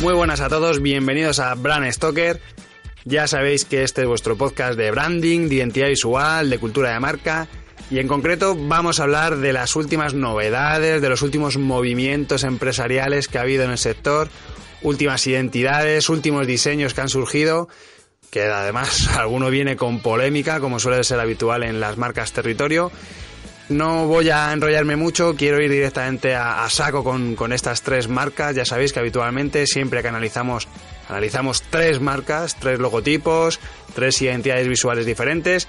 Muy buenas a todos, bienvenidos a Brand Stoker. Ya sabéis que este es vuestro podcast de branding, de identidad visual, de cultura de marca. Y en concreto vamos a hablar de las últimas novedades, de los últimos movimientos empresariales que ha habido en el sector, últimas identidades, últimos diseños que han surgido, que además alguno viene con polémica, como suele ser habitual en las marcas territorio. No voy a enrollarme mucho, quiero ir directamente a, saco con, con, estas tres marcas. Ya sabéis que habitualmente siempre que analizamos, analizamos tres marcas, tres logotipos, tres identidades visuales diferentes.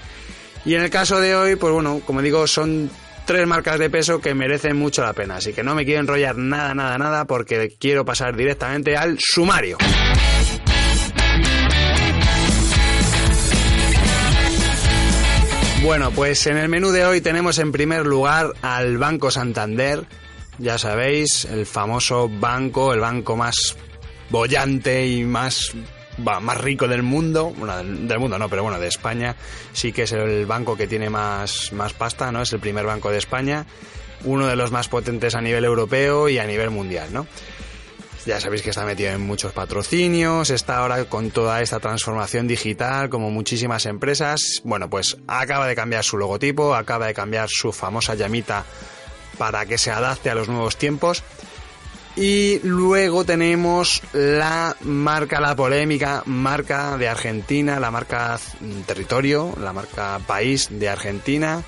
Y en el caso de hoy, pues bueno, como digo, son tres marcas de peso que merecen mucho la pena. Así que no me quiero enrollar nada, nada, nada, porque quiero pasar directamente al sumario. Bueno, pues en el menú de hoy tenemos en primer lugar al Banco Santander. Ya sabéis, el famoso banco, el banco más bollante y más, más rico del mundo. Bueno, del mundo no, pero bueno, de España. Sí que es el banco que tiene más, más pasta, ¿no? Es el primer banco de España. Uno de los más potentes a nivel europeo y a nivel mundial, ¿no? Ya sabéis que está metido en muchos patrocinios, está ahora con toda esta transformación digital, como muchísimas empresas. Bueno, pues acaba de cambiar su logotipo, acaba de cambiar su famosa llamita para que se adapte a los nuevos tiempos. Y luego tenemos la marca, la polémica marca de Argentina, la marca territorio, la marca país de Argentina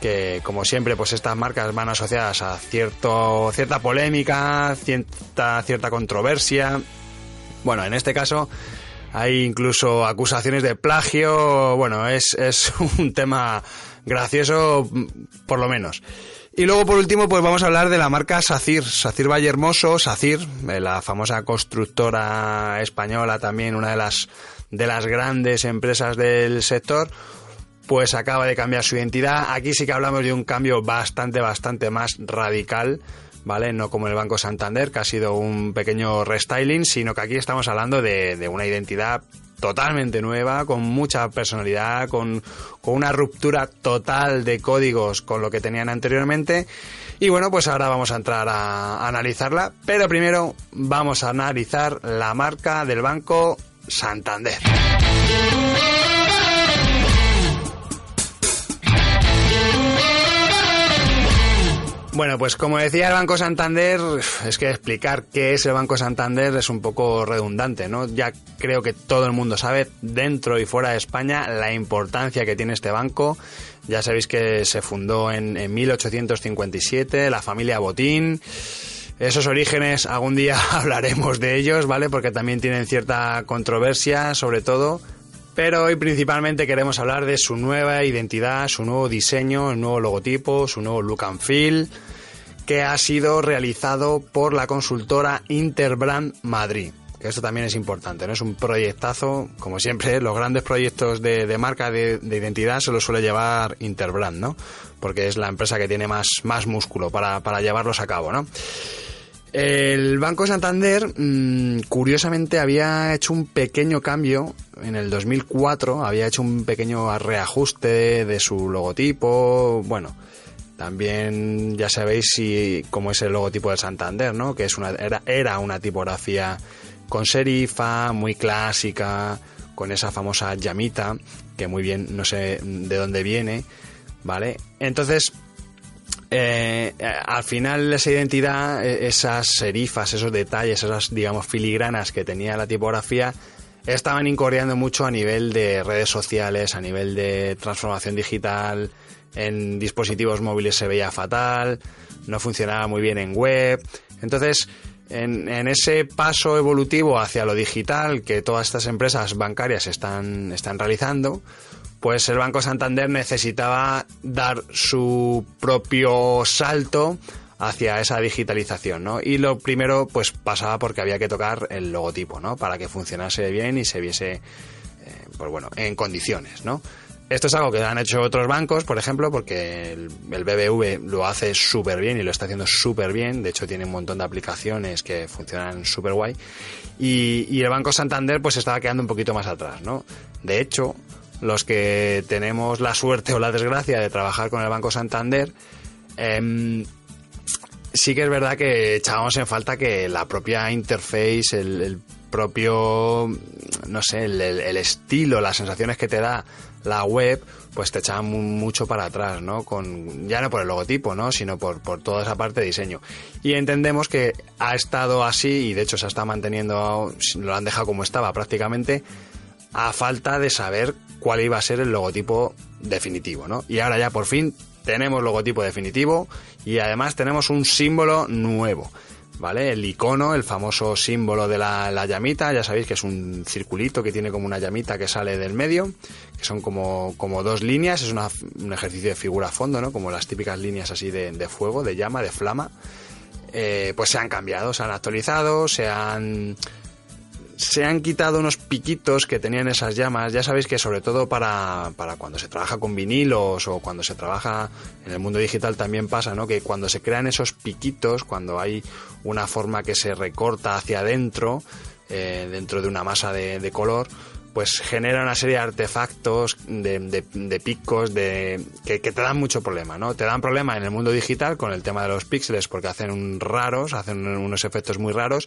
que como siempre pues estas marcas van asociadas a cierto cierta polémica, cierta cierta controversia. Bueno, en este caso hay incluso acusaciones de plagio, bueno, es, es un tema gracioso por lo menos. Y luego por último pues vamos a hablar de la marca SACIR, SACIR Valle Hermoso, SACIR, eh, la famosa constructora española también, una de las de las grandes empresas del sector, pues acaba de cambiar su identidad. Aquí sí que hablamos de un cambio bastante, bastante más radical. ¿Vale? No como el Banco Santander, que ha sido un pequeño restyling, sino que aquí estamos hablando de, una identidad totalmente nueva, con mucha personalidad, con, con, una ruptura total de códigos con lo que tenían anteriormente. Y bueno, pues ahora vamos a entrar a, a analizarla, pero primero vamos a analizar la marca del Banco Santander. Bueno, pues como decía el Banco Santander, es que explicar qué es el Banco Santander es un poco redundante, ¿no? Ya creo que todo el mundo sabe, dentro y fuera de España, la importancia que tiene este banco. Ya sabéis que se fundó en, en 1857, la familia Botín. Esos orígenes, algún día hablaremos de ellos, ¿vale? Porque también tienen cierta controversia, sobre todo. Pero hoy principalmente queremos hablar de su nueva identidad, su nuevo diseño, el nuevo logotipo, su nuevo look and feel, que ha sido realizado por la consultora Interbrand Madrid. Que esto también es importante, ¿no? Es un proyectazo, como siempre, los grandes proyectos de, marca de, identidad se los suele llevar Interbrand, ¿no? Porque es la empresa que tiene más, más músculo para, para llevarlos a cabo, ¿no? El Banco Santander, mm, curiosamente, había hecho un pequeño cambio en el 2004, había hecho un pequeño reajuste de su logotipo, bueno, también ya sabéis si cómo es el logotipo de Santander, ¿no? Que es una era, era una tipografía con serifa, muy clásica, con esa famosa llamita, que muy bien no sé de dónde viene, ¿vale? Entonces, eh, al final esa identidad, e, esas serifas, esos detalles, esas, digamos, filigranas que tenía la tipografía, estaban incorriendo mucho a nivel de redes sociales, a nivel de transformación digital, en dispositivos móviles se veía fatal, no funcionaba muy bien en web. Entonces, en, ese paso evolutivo hacia lo digital que todas estas empresas bancarias están, están realizando, pues el Banco Santander necesitaba dar su propio salto hacia esa digitalización, ¿no? Y lo primero, pues pasaba porque había que tocar el logotipo, ¿no? Para que funcionase bien y se viese, eh, pues bueno, en condiciones, ¿no? Esto es algo que han hecho otros bancos, por ejemplo, porque el, BBV lo hace súper bien y lo está haciendo súper bien. De hecho, tiene un montón de aplicaciones que funcionan súper guay. Y, el Banco Santander, pues estaba quedando un poquito más atrás, ¿no? De hecho, los que tenemos la suerte o la desgracia de trabajar con el Banco Santander, em, sí que es verdad que echábamos en falta que la propia interface, el, propio, no sé, el, el, estilo, las sensaciones que te da la web, pues te echaban mucho para atrás, ¿no? Con, ya no por el logotipo, ¿no? Sino por, por toda esa parte de diseño. Y entendemos que ha estado así, y de hecho se está manteniendo, lo han dejado como estaba prácticamente, a falta de saber cuál iba a ser el logotipo definitivo, ¿no? Y ahora ya por fin tenemos logotipo definitivo y además tenemos un símbolo nuevo. ¿Vale? El icono, el famoso símbolo de la, llamita, ya sabéis que es un circulito que tiene como una llamita que sale del medio, que son como, como dos líneas, es un ejercicio de figura a fondo, ¿no? Como las típicas líneas así de, de fuego, de llama, de flama. Eh, pues se han cambiado, se han actualizado, se han se han quitado unos piquitos que tenían esas llamas. Ya sabéis que sobre todo para, para, cuando se trabaja con vinilos o cuando se trabaja en el mundo digital también pasa, ¿no? Que cuando se crean esos piquitos, cuando hay una forma que se recorta hacia adentro, eh, dentro de una masa de, de color, pues genera una serie de artefactos, de, picos, de que, te dan mucho problema, ¿no? Te dan problema en el mundo digital con el tema de los píxeles porque hacen raros, hacen unos efectos muy raros,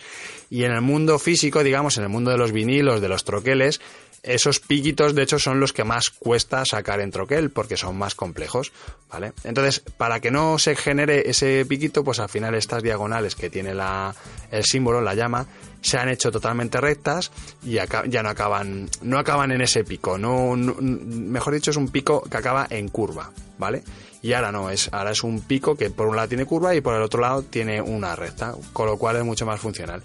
y en el mundo físico, digamos, en el mundo de los vinilos, de los troqueles, esos piquitos, de hecho, son los que más cuesta sacar en troquel porque son más complejos, ¿vale? Entonces, para que no se genere ese piquito, pues al final estas diagonales que tiene la, el símbolo, la llama, se han hecho totalmente rectas y ya no acaban, no acaban en ese pico, no, mejor dicho, es un pico que acaba en curva, ¿vale? Y ahora no, es, ahora es un pico que por un lado tiene curva y por el otro lado tiene una recta, con lo cual es mucho más funcional.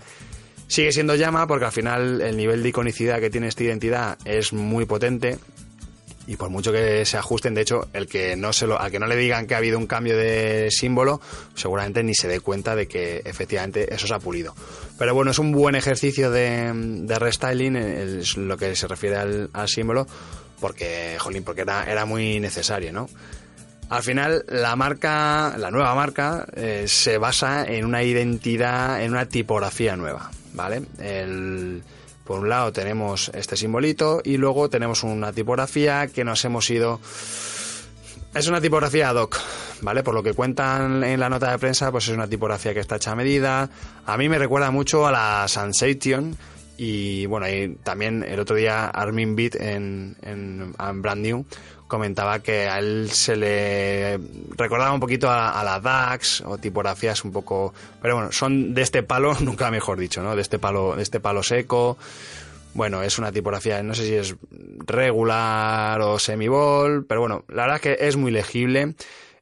Sigue siendo llama porque al final el nivel de iconicidad que tiene esta identidad es muy potente y por mucho que se ajusten, de hecho, el que no se lo, al que no le digan que ha habido un cambio de símbolo, seguramente ni se dé cuenta de que efectivamente eso se ha pulido. Pero bueno, es un buen ejercicio de, de restyling, es lo que se refiere al, símbolo, porque, jolín, porque era, era muy necesario, ¿no? Al final, la marca, la nueva marca, eh, se basa en una identidad, en una tipografía nueva. ¿Vale? El, por un lado tenemos este simbolito y luego tenemos una tipografía que nos hemos ido... Es una tipografía ad hoc, ¿vale? Por lo que cuentan en la nota de prensa, pues es una tipografía que está hecha a medida. A mí me recuerda mucho a la Sensation y bueno, y también el otro día Armin Beat en, en, en Brand New comentaba que a él se le recordaba un poquito a, la DAX o tipografías un poco, pero bueno, son de este palo, nunca mejor dicho, ¿no? De este palo, de este palo seco. Bueno, es una tipografía, no sé si es regular o semibol, pero bueno, la verdad es que es muy legible.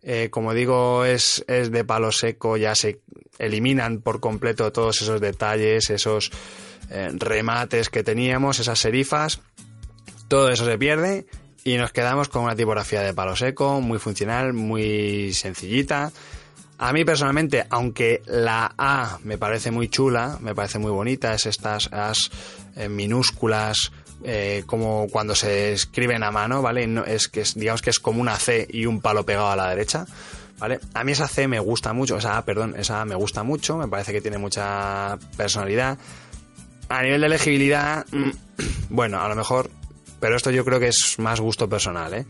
Eh, como digo, es, es de palo seco, ya se eliminan por completo todos esos detalles, esos eh, remates que teníamos, esas serifas. Todo eso se pierde y nos quedamos con una tipografía de palo seco, muy funcional, muy sencillita. A mí personalmente, aunque la A me parece muy chula, me parece muy bonita, es estas As eh, minúsculas, eh, como cuando se escriben a mano, ¿vale? Es que digamos que es como una C y un palo pegado a la derecha, ¿vale? A mí esa C me gusta mucho, esa A, perdón, esa A me gusta mucho, me parece que tiene mucha personalidad. A nivel de legibilidad, bueno, a lo mejor pero esto yo creo que es más gusto personal, ¿eh?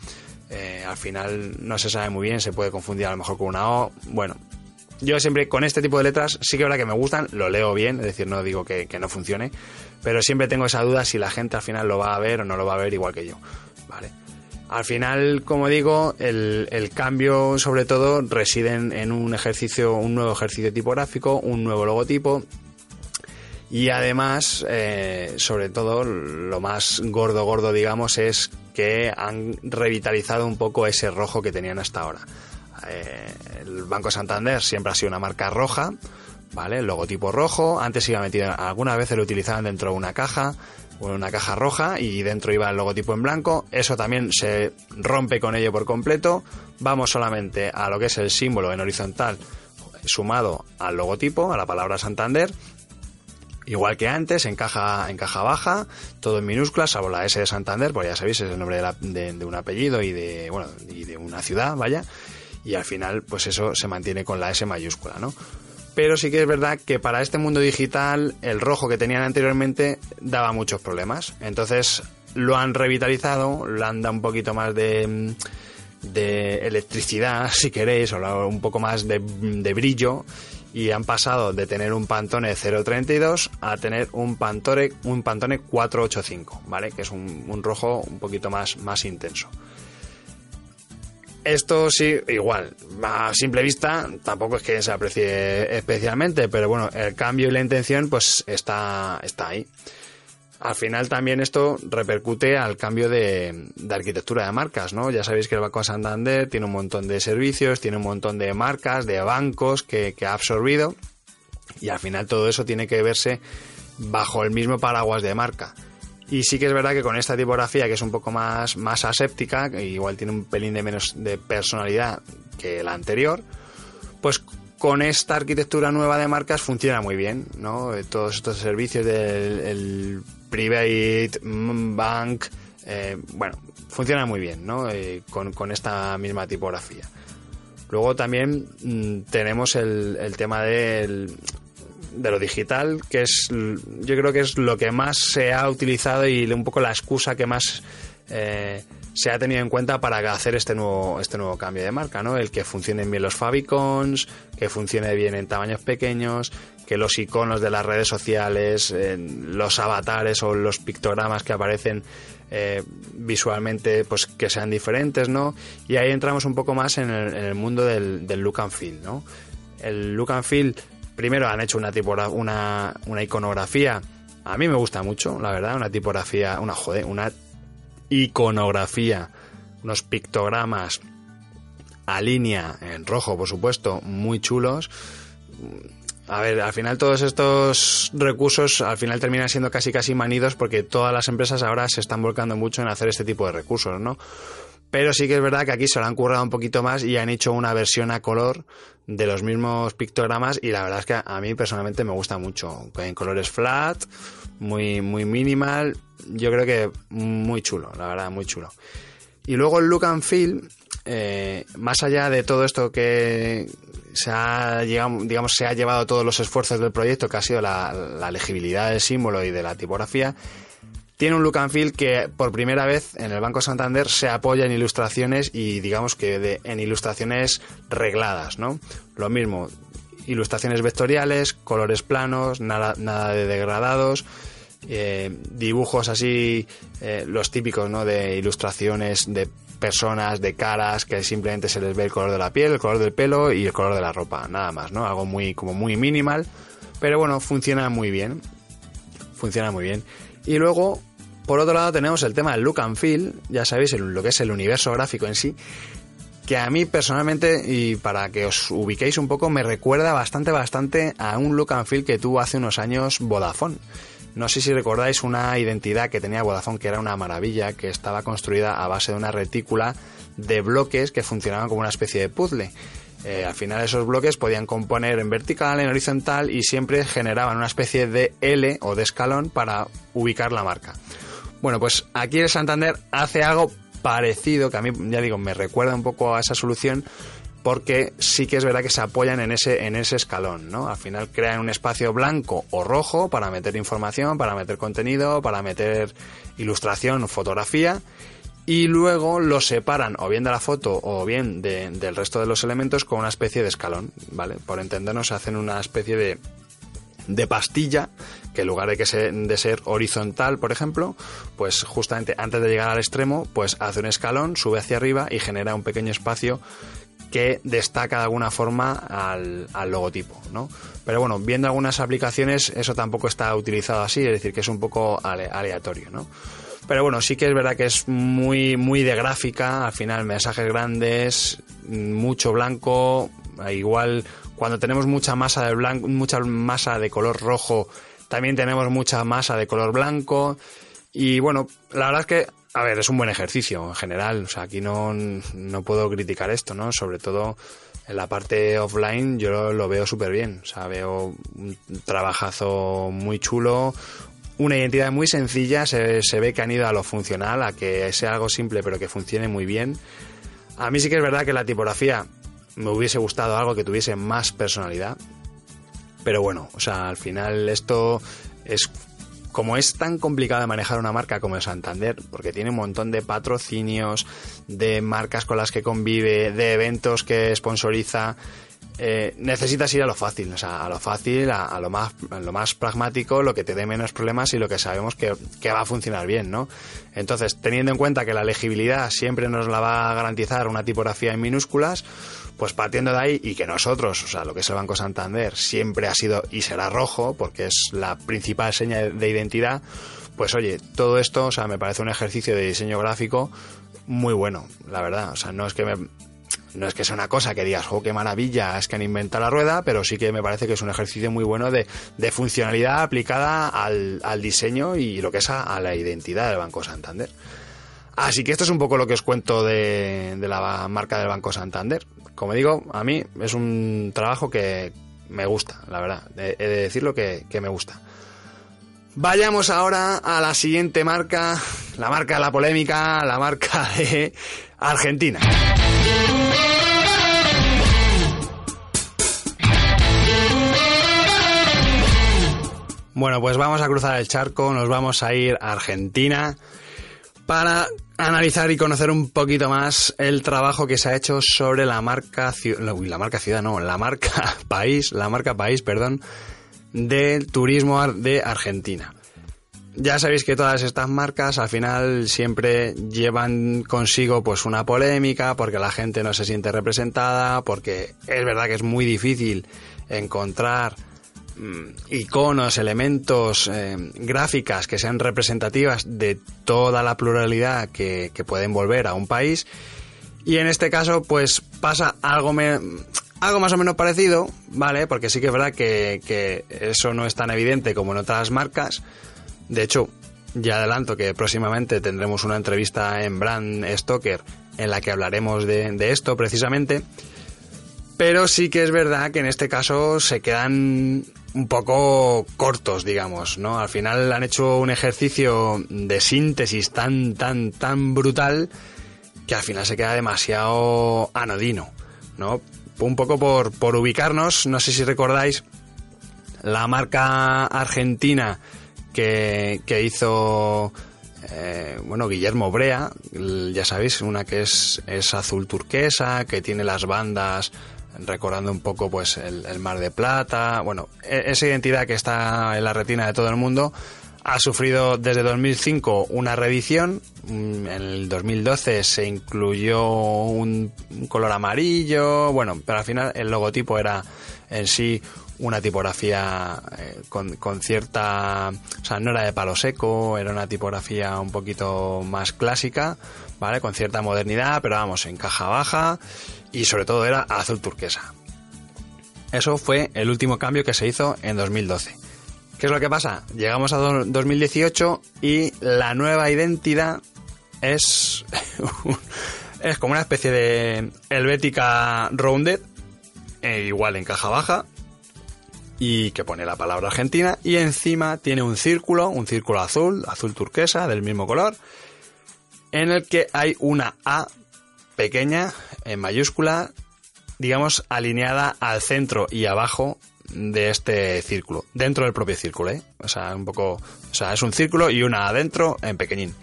¿eh? al final no se sabe muy bien, se puede confundir a lo mejor con una O. Bueno, yo siempre con este tipo de letras sí que es verdad que me gustan, lo leo bien, es decir, no digo que, no funcione, pero siempre tengo esa duda si la gente al final lo va a ver o no lo va a ver igual que yo. Al final, como digo, el, el cambio sobre todo reside en, en un ejercicio, un nuevo ejercicio tipográfico, un nuevo logotipo y además, eh, sobre todo, lo más gordo, gordo, digamos, es que han revitalizado un poco ese rojo que tenían hasta ahora. Eh, el Banco Santander siempre ha sido una marca roja, ¿vale? El logotipo rojo. Antes iba metido, algunas veces lo utilizaban dentro de una caja, una caja roja, y dentro iba el logotipo en blanco. Eso también se rompe con ello por completo. Vamos solamente a lo que es el símbolo en horizontal sumado al logotipo, a la palabra Santander, igual que antes, en caja, en caja baja, todo en minúsculas, salvo la S de Santander, pues ya sabéis, es el nombre de, la- de- de un apellido y de, bueno, y de una ciudad, vaya. Y al final, pues eso se mantiene con la S mayúscula, ¿no? Pero sí que es verdad que para este mundo digital, el rojo que tenían anteriormente daba muchos problemas. Entonces lo han revitalizado, le han dado un poquito más de, de electricidad, si queréis, o un poco más de, de brillo y han pasado de tener un Pantone 032 a tener un Pantone, un Pantone 485, ¿vale? Que es un, un rojo un poquito más, más intenso. Esto sí, igual, a simple vista tampoco es que se aprecie especialmente, pero bueno, el cambio y la intención pues está, está ahí. Al final también esto repercute al cambio de, arquitectura de marcas, ¿no? Ya sabéis que el Banco Santander tiene un montón de servicios, tiene un montón de marcas, de bancos que, ha absorbido y al final todo eso tiene que verse bajo el mismo paraguas de marca. Y sí que es verdad que con esta tipografía, que es un poco más, más aséptica, igual tiene un pelín de menos de personalidad que la anterior, pues con esta arquitectura nueva de marcas funciona muy bien, ¿no? Eh, Todos estos servicios del el Private mm, Bank, eh, bueno, funciona muy bien, ¿no? Eh, con, esta misma tipografía. Luego también mm, tenemos el, tema del, de lo digital, que es, yo creo que es lo que más se ha utilizado y un poco la excusa que más eh, se ha tenido en cuenta para hacer este nuevo, este nuevo cambio de marca, ¿no? El que funcionen bien los favicons, que funcione bien en tamaños pequeños, que los iconos de las redes sociales, eh, los avatares o los pictogramas que aparecen eh, visualmente, pues que sean diferentes, ¿no? Y ahí entramos un poco más en el, mundo del, del look and feel, ¿no? El look and feel, primero han hecho una, tipora- una, una iconografía, a mí me gusta mucho, la verdad, una tipografía, una joder, una iconografía, unos pictogramas a línea en rojo, por supuesto, muy chulos. A ver, al final todos estos recursos al final terminan siendo casi casi manidos porque todas las empresas ahora se están volcando mucho en hacer este tipo de recursos, ¿no? Pero sí que es verdad que aquí se lo han currado un poquito más y han hecho una versión a color de los mismos pictogramas y la verdad es que a mí personalmente me gusta mucho. En colores flat, muy, muy minimal, yo creo que muy chulo, la verdad, muy chulo. Y luego el look and feel, eh, más allá de todo esto que se ha, digamos, se ha llevado todos los esfuerzos del proyecto, que ha sido la, la legibilidad del símbolo y de la tipografía, tiene un look and feel que por primera vez en el Banco Santander se apoya en ilustraciones y digamos que de- en ilustraciones regladas, ¿no? Lo mismo, ilustraciones vectoriales, colores planos, nada, nada de degradados, eh, dibujos así, eh, los típicos, ¿no? De ilustraciones de personas, de caras, que simplemente se les ve el color de la piel, el color del pelo y el color de la ropa, nada más, ¿no? Algo muy, como muy minimal, pero bueno, funciona muy bien funciona muy bien. Y luego, por otro lado, tenemos el tema del look and feel, ya sabéis, lo que es el universo gráfico en sí, que a mí personalmente, y para que os ubiquéis un poco, me recuerda bastante, bastante a un look and feel que tuvo hace unos años Vodafone. No sé si recordáis una identidad que tenía Vodafone que era una maravilla, que estaba construida a base de una retícula de bloques que funcionaban como una especie de puzzle. Eh, al final esos bloques podían componer en vertical, en horizontal y siempre generaban una especie de L o de escalón para ubicar la marca. Bueno, pues aquí el Santander hace algo parecido, que a mí, ya digo, me recuerda un poco a esa solución, porque sí que es verdad que se apoyan en ese, en ese escalón, ¿no? Al final crean un espacio blanco o rojo para meter información, para meter contenido, para meter ilustración fotografía, y luego los separan o bien de la foto o bien del resto de los elementos con una especie de escalón, ¿vale? Por entendernos, hacen una especie de, de pastilla que en lugar de que se, de ser horizontal, por ejemplo, pues justamente antes de llegar al extremo, pues hace un escalón, sube hacia arriba y genera un pequeño espacio que destaca de alguna forma al, logotipo, ¿no? Pero bueno, viendo algunas aplicaciones, eso tampoco está utilizado así, es decir, que es un poco aleatorio, ¿no? Pero bueno, sí que es verdad que es muy, muy de gráfica, al final mensajes grandes, mucho blanco, igual cuando tenemos mucha masa de blanco, mucha masa de color rojo, también tenemos mucha masa de color blanco. Y bueno, la verdad es que, a ver, es un buen ejercicio en general. O sea, aquí no, no puedo criticar esto, ¿no? Sobre todo en la parte offline yo lo, veo súper bien. O sea, veo un trabajazo muy chulo, una identidad muy sencilla, se, se, ve que han ido a lo funcional, a que sea algo simple pero que funcione muy bien. A mí sí que es verdad que la tipografía me hubiese gustado algo que tuviese más personalidad. Pero bueno, o sea, al final esto es como es tan complicado de manejar una marca como el Santander, porque tiene un montón de patrocinios, de marcas con las que convive, de eventos que sponsoriza, eh, necesitas ir a lo fácil, o sea, a lo fácil, a, lo más, lo más pragmático, lo que te dé menos problemas y lo que sabemos que, va a funcionar bien, ¿no? Entonces, teniendo en cuenta que la legibilidad siempre nos la va a garantizar una tipografía en minúsculas, pues partiendo de ahí y que nosotros, o sea, lo que es el Banco Santander, siempre ha sido y será rojo, porque es la principal seña de identidad, pues oye, todo esto, o sea, me parece un ejercicio de diseño gráfico muy bueno, la verdad. O sea, no es que me, no es que sea una cosa que digas, oh, qué maravilla, es que han inventado la rueda, pero sí que me parece que es un ejercicio muy bueno de, funcionalidad aplicada al, diseño y lo que es a, la identidad del Banco Santander. Así que esto es un poco lo que os cuento de, la marca del Banco Santander. Como digo, a mí es un trabajo que me gusta, la verdad. He de decirlo que, que me gusta. Vayamos ahora a la siguiente marca, la marca de la polémica, la marca de Argentina. Bueno, pues vamos a cruzar el charco, nos vamos a ir a Argentina para analizar y conocer un poquito más el trabajo que se ha hecho sobre la marca la marca ciudad no, la marca país, la marca país, perdón, del turismo de Argentina. Ya sabéis que todas estas marcas al final siempre llevan consigo pues una polémica porque la gente no se siente representada, porque es verdad que es muy difícil encontrar iconos, elementos, eh, gráficas que sean representativas de toda la pluralidad que, pueden volver a un país. Y en este caso, pues pasa algo, algo más o menos parecido, ¿vale? Porque sí que es verdad que, que eso no es tan evidente como en otras marcas de hecho, ya adelanto que próximamente tendremos una entrevista en Brand Stoker en la que hablaremos de, esto precisamente. Pero sí que es verdad que en este caso se quedan un poco cortos, digamos, ¿no? Al final han hecho un ejercicio de síntesis tan, tan, tan brutal que al final se queda demasiado anodino, ¿no? Un poco por, por ubicarnos, no sé si recordáis, la marca argentina que, hizo eh, bueno, Guillermo Brea, ya sabéis, una que es, es azul turquesa, que tiene las bandas recordando un poco pues el, Mar de Plata, bueno, e, esa identidad que está en la retina de todo el mundo ha sufrido desde 2005 una reedición, mm, en el 2012 se incluyó un color amarillo, bueno, pero al final el logotipo era en sí una tipografía eh, con, con, cierta... O sea, no era de palo seco, era una tipografía un poquito más clásica, ¿vale? Con cierta modernidad, pero vamos, en caja baja y sobre todo era azul turquesa. Eso fue el último cambio que se hizo en 2012. ¿Qué es lo que pasa? Llegamos a 2018 y la nueva identidad es, es como una especie de Helvética Rounded, e igual en caja baja, y que pone la palabra Argentina y encima tiene un círculo, un círculo azul, azul turquesa del mismo color, en el que hay una A pequeña en mayúscula, digamos alineada al centro y abajo de este círculo, dentro del propio círculo, ¿eh? O sea, un poco, o sea, es un círculo y una adentro en pequeñín.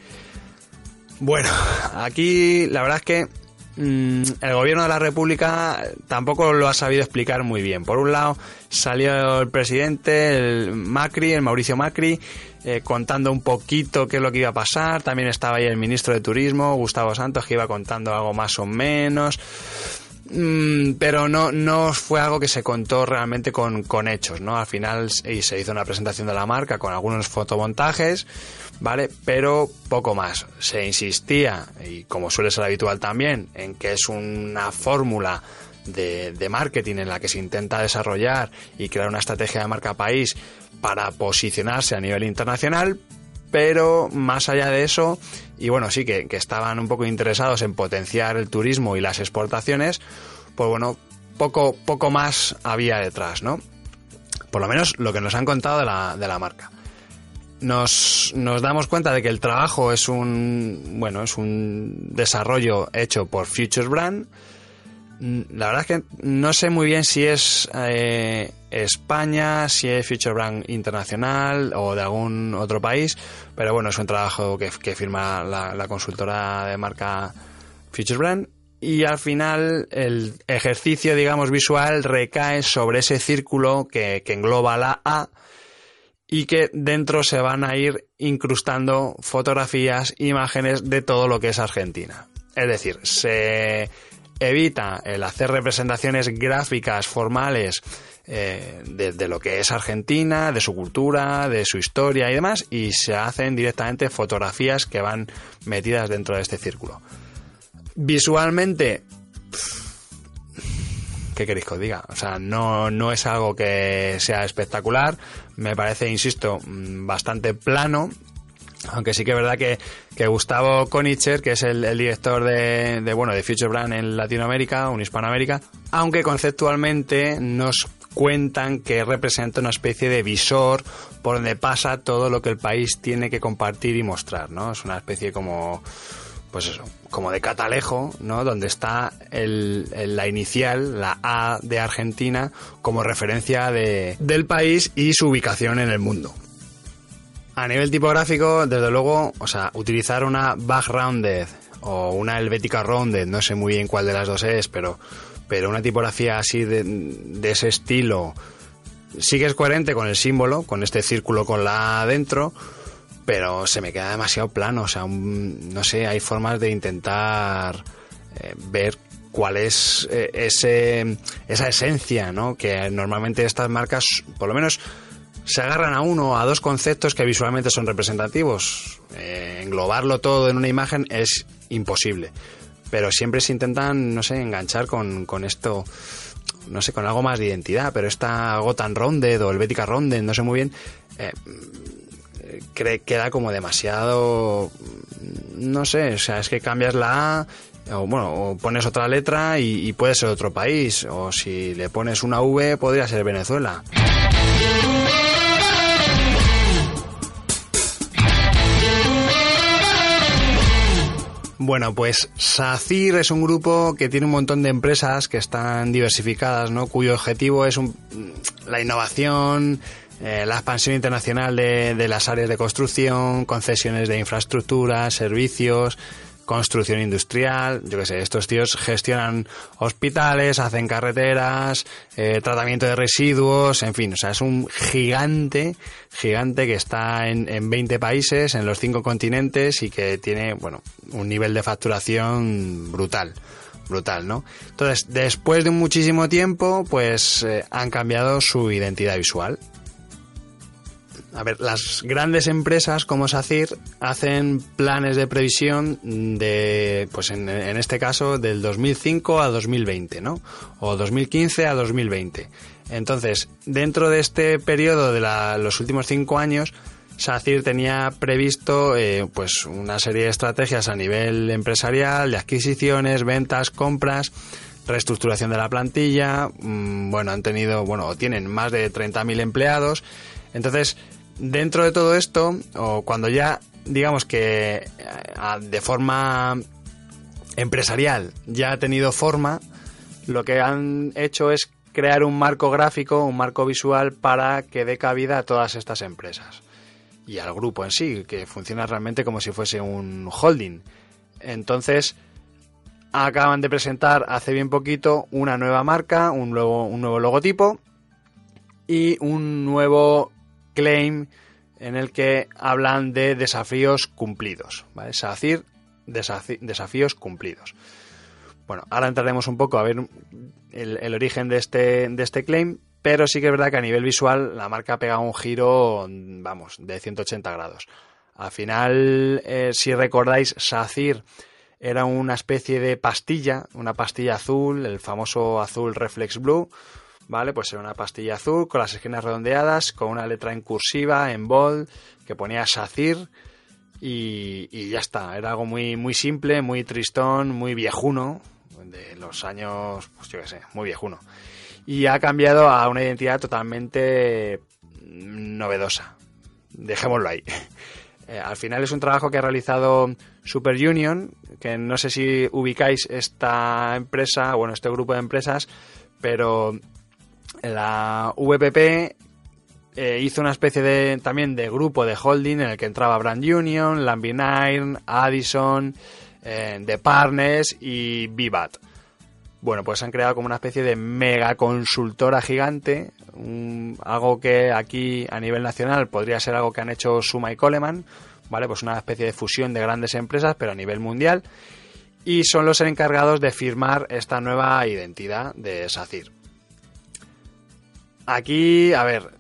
Bueno, aquí la verdad es que mm, el gobierno de la República tampoco lo ha sabido explicar muy bien. Por un lado, salió el presidente, el Macri, el Mauricio Macri, eh, contando un poquito qué es lo que iba a pasar. También estaba ahí el ministro de Turismo, Gustavo Santos, que iba contando algo más o menos. Mm, pero no, no fue algo que se contó realmente con, con hechos, ¿no? Al final y se hizo una presentación de la marca con algunos fotomontajes, ¿vale? Pero poco más. Se insistía, y como suele ser habitual también, en que es una fórmula de, de, marketing en la que se intenta desarrollar y crear una estrategia de marca país para posicionarse a nivel internacional, pero más allá de eso, y bueno, sí que, estaban un poco interesados en potenciar el turismo y las exportaciones, pues bueno, poco, poco más había detrás, ¿no? Por lo menos lo que nos han contado de la, marca. Nos, nos damos cuenta de que el trabajo es un, bueno, es un desarrollo hecho por Futures Brand, la verdad es que no sé muy bien si es eh, España, si es Future Brand Internacional o de algún otro país, pero bueno, es un trabajo que, firma la, consultora de marca Future Brand y al final el ejercicio, digamos, visual recae sobre ese círculo que, que engloba la A y que dentro se van a ir incrustando fotografías, imágenes de todo lo que es Argentina. Es decir, se evita el hacer representaciones gráficas formales eh, de, lo que es Argentina, de su cultura, de su historia y demás, y se hacen directamente fotografías que van metidas dentro de este círculo. Visualmente, ¿qué queréis que os diga? O sea, no, no es algo que sea espectacular, me parece, insisto, mm, bastante plano, aunque sí que es verdad que, que Gustavo Konicher, que es el, director de, bueno, de Future Brand en Latinoamérica, en Hispanoamérica, aunque conceptualmente nos cuentan que representa una especie de visor por donde pasa todo lo que el país tiene que compartir y mostrar, ¿no? Es una especie como, pues eso, como de catalejo, ¿no? Donde está el, la inicial, la A de Argentina, como referencia de, del país y su ubicación en el mundo. A nivel tipográfico, desde luego, o sea, utilizar una backgrounded o una helvética rounded, no sé muy bien cuál de las dos es, pero, pero una tipografía así de, ese estilo sí que es coherente con el símbolo, con este círculo con la A dentro, pero se me queda demasiado plano, o sea, no sé, hay formas de intentar eh, ver cuál es eh, ese, esa esencia, ¿no? Que normalmente estas marcas, por lo menos se agarran a uno o a dos conceptos que visualmente son representativos. Eh, englobarlo todo en una imagen es imposible. Pero siempre se intentan, no sé, enganchar con, con esto, no sé, con algo más de identidad. Pero esta Gotan Rounded o Helvética Rounded, no sé muy bien, eh, queda como demasiado, no sé, o sea, es que cambias la A o bueno, o pones otra letra y, y, puede ser otro país, o si le pones una V podría ser Venezuela. Bueno, pues SACIR es un grupo que tiene un montón de empresas que están diversificadas, ¿no? Cuyo objetivo es la innovación, eh, la expansión internacional de, de las áreas de construcción, concesiones de infraestructura, servicios, construcción industrial, yo qué sé, estos tíos gestionan hospitales, hacen carreteras, eh, tratamiento de residuos, en fin, o sea, es un gigante, gigante que está en, en 20 países, en los cinco continentes y que tiene, bueno, un nivel de facturación brutal brutal, ¿no? Entonces, después de muchísimo tiempo, pues eh, han cambiado su identidad visual a ver, las grandes empresas como SACIR hacen planes de previsión de, pues en, este caso, del 2005 a 2020, ¿no? O 2015 a 2020. Entonces, dentro de este periodo de los últimos cinco años, SACIR tenía previsto eh, pues una serie de estrategias a nivel empresarial, de adquisiciones, ventas, compras, reestructuración de la plantilla. Mm, bueno, han tenido, bueno, tienen más de 30.000 empleados. Entonces, dentro de todo esto, o cuando ya digamos que eh, de forma empresarial ya ha tenido forma, lo que han hecho es crear un marco gráfico, un marco visual para que dé cabida a todas estas empresas y al grupo en sí, que funciona realmente como si fuese un holding. Entonces, acaban de presentar hace bien poquito una nueva marca, un nuevo, un nuevo logotipo y un nuevo claim en el que hablan de desafíos cumplidos. ¿vale? SACIR, desafíos cumplidos. Bueno, ahora entraremos un poco a ver el, origen de este, de este claim, pero sí que es verdad que a nivel visual la marca pega un giro, vamos, de 180 grados. Al final, eh, si recordáis, SACIR era una especie de pastilla, una pastilla azul, el famoso azul Reflex Blue, ¿vale? Pues era una pastilla azul con las esquinas redondeadas, con una letra en cursiva, en bold, que ponía SACIR y, ya está. Era algo muy, muy simple, muy tristón, muy viejuno, de los años, pues yo qué sé, muy viejuno. Y ha cambiado a una identidad totalmente novedosa. Dejémoslo ahí. Eh, al final es un trabajo que ha realizado Super Union, que no sé si ubicáis esta empresa, bueno, este grupo de empresas, pero la VPP eh, hizo una especie de también de grupo de holding en el que entraba Brand Union, Lambinine, Addison, eh, The Partners y Vivat. Bueno, pues han creado como una especie de mega consultora gigante, algo que aquí a nivel nacional podría ser algo que han hecho Suma y Coleman, ¿vale? Pues una especie de fusión de grandes empresas, pero a nivel mundial. Y son los encargados de firmar esta nueva identidad de SACIR. Aquí, a ver,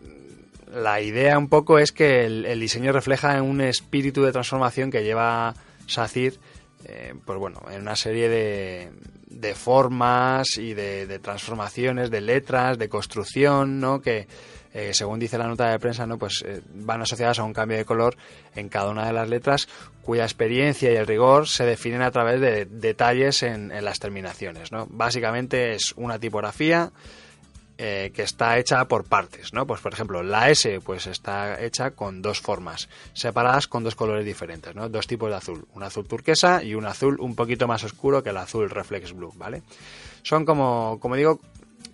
la idea un poco es que el, diseño refleja un espíritu de transformación que lleva SACIR, eh, pues bueno, en una serie de, de formas y de, transformaciones, de letras, de construcción, ¿no? Que, eh, según dice la nota de prensa, ¿no? Pues eh, van asociadas a un cambio de color en cada una de las letras, cuya experiencia y el rigor se definen a través de detalles en, en las terminaciones, ¿no? Básicamente es una tipografía eh, que está hecha por partes, ¿no? Pues por ejemplo, la S pues está hecha con dos formas, separadas con dos colores diferentes, ¿no? Dos tipos de azul, un azul turquesa y un azul un poquito más oscuro que el azul reflex blue, ¿vale? Son como, como digo,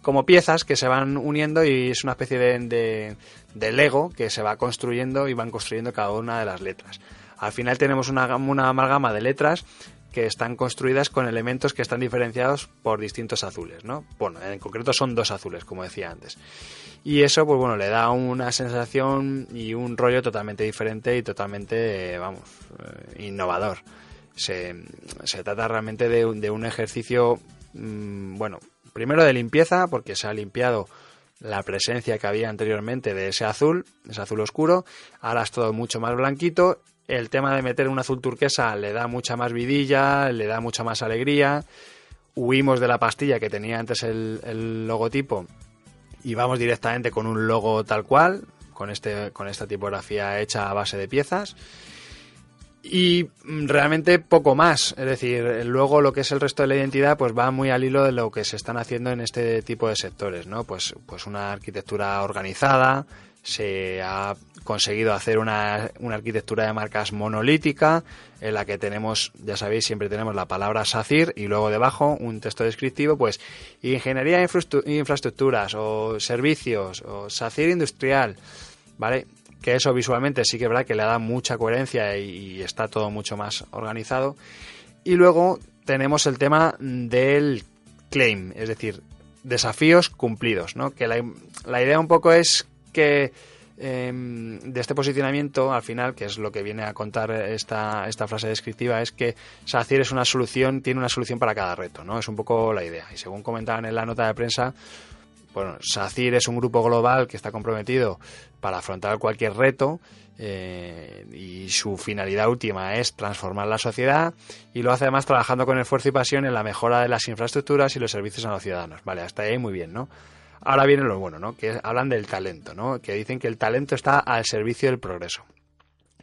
como piezas que se van uniendo y es una especie de, de, Lego que se va construyendo y van construyendo cada una de las letras. Al final tenemos una, una amalgama de letras que están construidas con elementos que están diferenciados por distintos azules, ¿no? Bueno, en concreto son dos azules, como decía antes. Y eso, pues bueno, le da una sensación y un rollo totalmente diferente y totalmente, vamos, eh, innovador. Se, trata realmente de, un ejercicio, mm, bueno, primero de limpieza, porque se ha limpiado la presencia que había anteriormente de ese azul, ese azul oscuro, ahora es todo mucho más blanquito el tema de meter un azul turquesa le da mucha más vidilla, le da mucha más alegría. Huimos de la pastilla que tenía antes el, logotipo y vamos directamente con un logo tal cual, con, este, con esta tipografía hecha a base de piezas. Y realmente poco más, es decir, luego lo que es el resto de la identidad pues va muy al hilo de lo que se están haciendo en este tipo de sectores, ¿no? Pues, pues una arquitectura organizada, se ha conseguido hacer una, arquitectura de marcas monolítica en la que tenemos, ya sabéis, siempre tenemos la palabra SACIR y luego debajo un texto descriptivo, pues ingeniería de infraestructuras o servicios o SACIR industrial, ¿vale? Que eso visualmente sí que es verdad que le da mucha coherencia y, está todo mucho más organizado. Y luego tenemos el tema del claim, es decir, desafíos cumplidos, ¿no? Que la, la idea un poco es que em, de este posicionamiento, al final, que es lo que viene a contar esta, esta frase descriptiva, es que SACIR es una solución, tiene una solución para cada reto, ¿no? Es un poco la idea. Y según comentaban en la nota de prensa, bueno, SACIR es un grupo global que está comprometido para afrontar cualquier reto eh, y su finalidad última es transformar la sociedad y lo hace además trabajando con esfuerzo y pasión en la mejora de las infraestructuras y los servicios a los ciudadanos. Vale, hasta ahí muy bien, ¿no? Ahora viene lo bueno, ¿no? Que hablan del talento, ¿no? Que dicen que el talento está al servicio del progreso.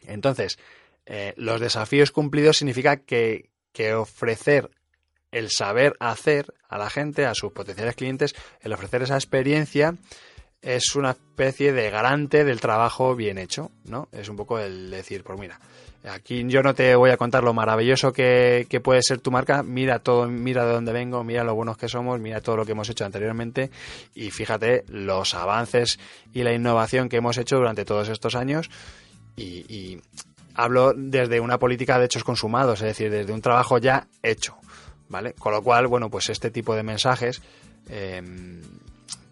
Entonces, eh, los desafíos cumplidos significa que, que ofrecer el saber hacer a la gente, a sus potenciales clientes, el ofrecer esa experiencia es una especie de garante del trabajo bien hecho, ¿no? Es un poco el decir, pues mira, Aquí yo no te voy a contar lo maravilloso que, puede ser tu marca. Mira todo, mira de dónde vengo, mira lo buenos que somos, mira todo lo que hemos hecho anteriormente y fíjate los avances y la innovación que hemos hecho durante todos estos años y, hablo desde una política de hechos consumados, es decir, desde un trabajo ya hecho, ¿vale? Con lo cual, bueno, pues este tipo de mensajes, em,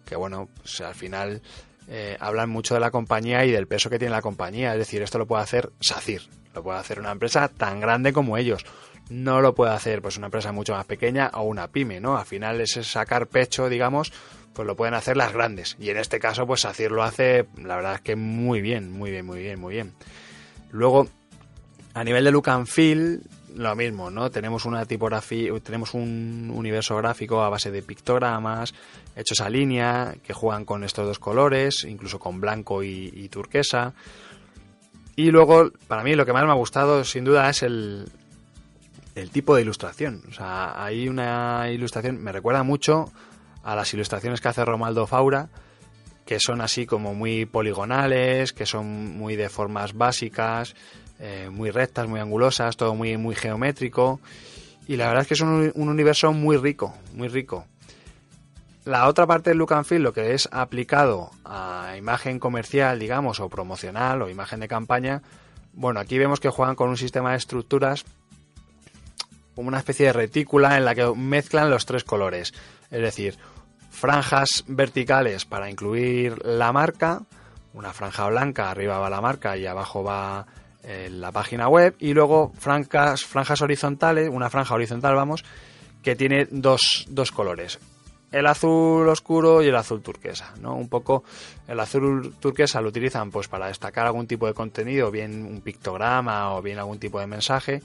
que bueno, pues al final eh, hablan mucho de la compañía y del peso que tiene la compañía, es decir, esto lo puede hacer SACIR, lo puede hacer una empresa tan grande como ellos, no lo puede hacer pues una empresa mucho más pequeña o una pyme, ¿no? Al final es sacar pecho, digamos, pues lo pueden hacer las grandes. Y en este caso, pues SACIR lo hace, la verdad es que muy bien, muy bien, muy bien, muy bien. Luego, a nivel de look and feel, lo mismo, ¿no? Tenemos una tipografía, tenemos un universo gráfico a base de pictogramas hechos a línea que juegan con estos dos colores, incluso con blanco y, turquesa. Y luego, para mí, lo que más me ha gustado, sin duda, es el, el tipo de ilustración. O sea, hay una ilustración, me recuerda mucho a las ilustraciones que hace Romaldo Faura, que son así como muy poligonales, que son muy de formas básicas, eh, muy rectas, muy angulosas, todo muy, muy geométrico. Y la verdad es que es un, universo muy rico, muy rico. La otra parte del look and feel, lo que es aplicado a imagen comercial, digamos, o promocional, o imagen de campaña, bueno, aquí vemos que juegan con un sistema de estructuras, como una especie de retícula en la que mezclan los tres colores. Es decir, franjas verticales para incluir la marca, una franja blanca, arriba va la marca y abajo va eh, la página web, y luego franjas, franjas horizontales, una franja horizontal, vamos, que tiene dos, dos colores. El azul oscuro y el azul turquesa, ¿no? Un poco el azul turquesa lo utilizan pues para destacar algún tipo de contenido, bien un pictograma o bien algún tipo de mensaje,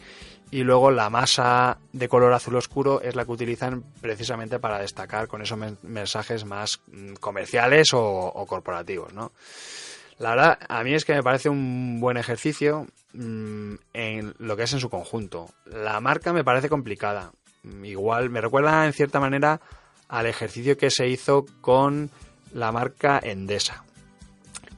y luego la masa de color azul oscuro es la que utilizan precisamente para destacar con esos mensajes más mm, comerciales o, corporativos, ¿no? La verdad, a mí es que me parece un buen ejercicio mm, en lo que es en su conjunto. La marca me parece complicada. Igual me recuerda en cierta manera al ejercicio que se hizo con la marca Endesa.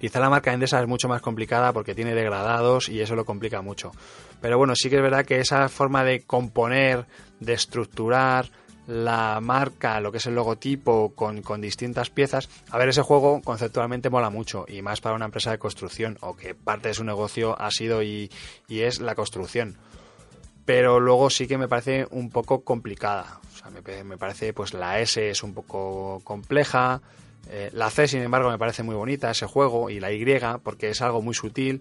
Quizá la marca Endesa es mucho más complicada porque tiene degradados y eso lo complica mucho. Pero bueno, sí que es verdad que esa forma de componer, de estructurar la marca, lo que es el logotipo con, distintas piezas, a ver, ese juego conceptualmente mola mucho y más para una empresa de construcción o que parte de su negocio ha sido y, es la construcción. Pero luego sí que me parece un poco complicada. O sea, me, parece, pues la S es un poco compleja. Eh, la C, sin embargo, me parece muy bonita ese juego y la Y porque es algo muy sutil.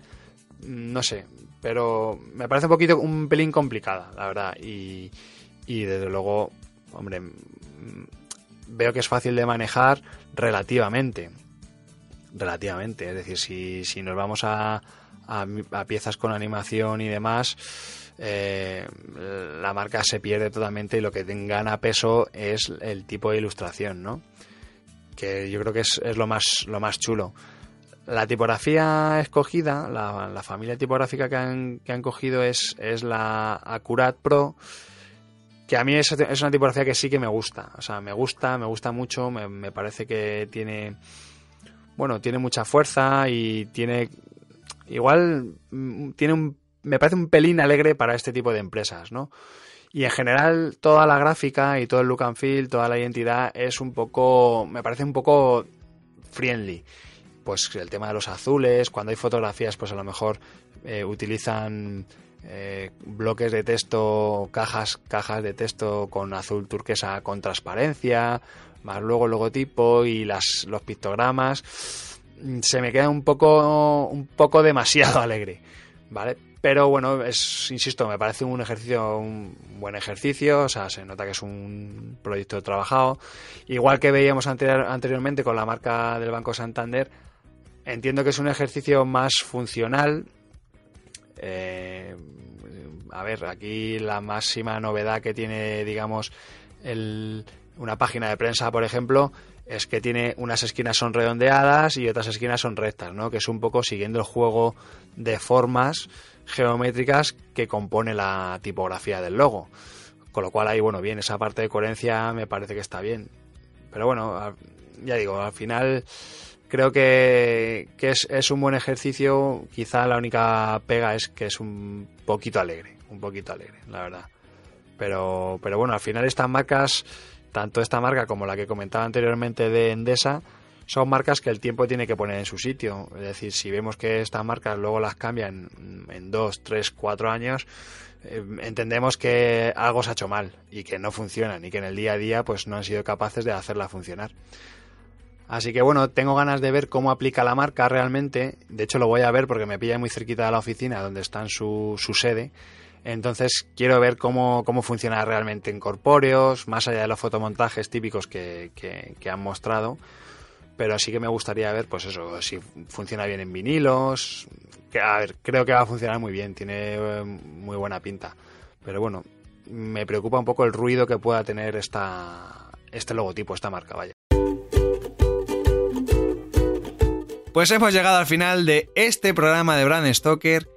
No sé, pero me parece un poquito, un pelín complicada, la verdad. Y, y desde luego, hombre, mm, veo que es fácil de manejar relativamente. Relativamente, es decir, si, si nos vamos a, a, piezas con animación y demás, eh, la marca se pierde totalmente y lo que gana peso es el tipo de ilustración, ¿no? Que yo creo que es, es lo más lo más chulo. La tipografía escogida, la, familia tipográfica que han, que han cogido es, es la Accurat Pro, que a mí es, es, una tipografía que sí que me gusta. O sea, me gusta, me gusta mucho, me, parece que tiene, bueno, tiene mucha fuerza y tiene, igual, mm, tiene un, me parece un pelín alegre para este tipo de empresas, ¿no? Y en general toda la gráfica y todo el look and feel, toda la identidad es un poco, me parece un poco friendly pues el tema de los azules, cuando hay fotografías, pues a lo mejor eh, utilizan eh, bloques de texto, cajas, cajas de texto con azul turquesa con transparencia, más luego el logotipo y las, los pictogramas. Se me queda un poco, un poco demasiado alegre, ¿vale? Pero bueno, es, insisto, me parece un ejercicio, un buen ejercicio, o sea, se nota que es un proyecto trabajado. Igual que veíamos anteriormente con la marca del Banco Santander, Entiendo que es un ejercicio más funcional. Eh, a ver, aquí la máxima novedad que tiene, digamos, una página de prensa, por ejemplo, es que tiene unas esquinas son redondeadas y otras esquinas son rectas, ¿no? Que es un poco siguiendo el juego de formas geométricas que compone la tipografía del logo. Con lo cual ahí, bueno, bien, esa parte de coherencia me parece que está bien. Pero bueno, ya digo, al final creo que, es, un buen ejercicio. Quizá la única pega es que es un poquito alegre, un poquito alegre, la verdad. Pero, pero bueno, al final estas marcas, tanto esta marca como la que comentaba anteriormente de Endesa, son marcas que el tiempo tiene que poner en su sitio. Es decir, si vemos que estas marcas luego las cambian en dos, tres, cuatro años, eh, entendemos que algo se ha hecho mal y que no funcionan y que en el día a día pues no han sido capaces de hacerla funcionar. Así que bueno, tengo ganas de ver cómo aplica la marca realmente. De hecho, lo voy a ver porque me pilla muy cerquita de la oficina donde está su, su sede. Entonces quiero ver cómo, cómo funciona realmente en corpóreos, más allá de los fotomontajes típicos que, han mostrado. Pero sí que me gustaría ver, pues eso, si funciona bien en vinilos. A ver, creo que va a funcionar muy bien, tiene eh, muy buena pinta. Pero bueno, me preocupa un poco el ruido que pueda tener esta, este logotipo, esta marca, vaya. Pues hemos llegado al final de este programa de Brand Stoker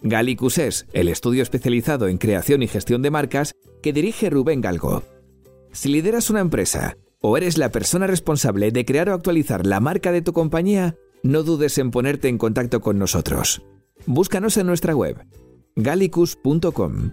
Gallicus es el estudio especializado en creación y gestión de marcas que dirige Rubén Galgo. Si lideras una empresa o eres la persona responsable de crear o actualizar la marca de tu compañía, no dudes en ponerte en contacto con nosotros. Búscanos en nuestra web gallicus.com.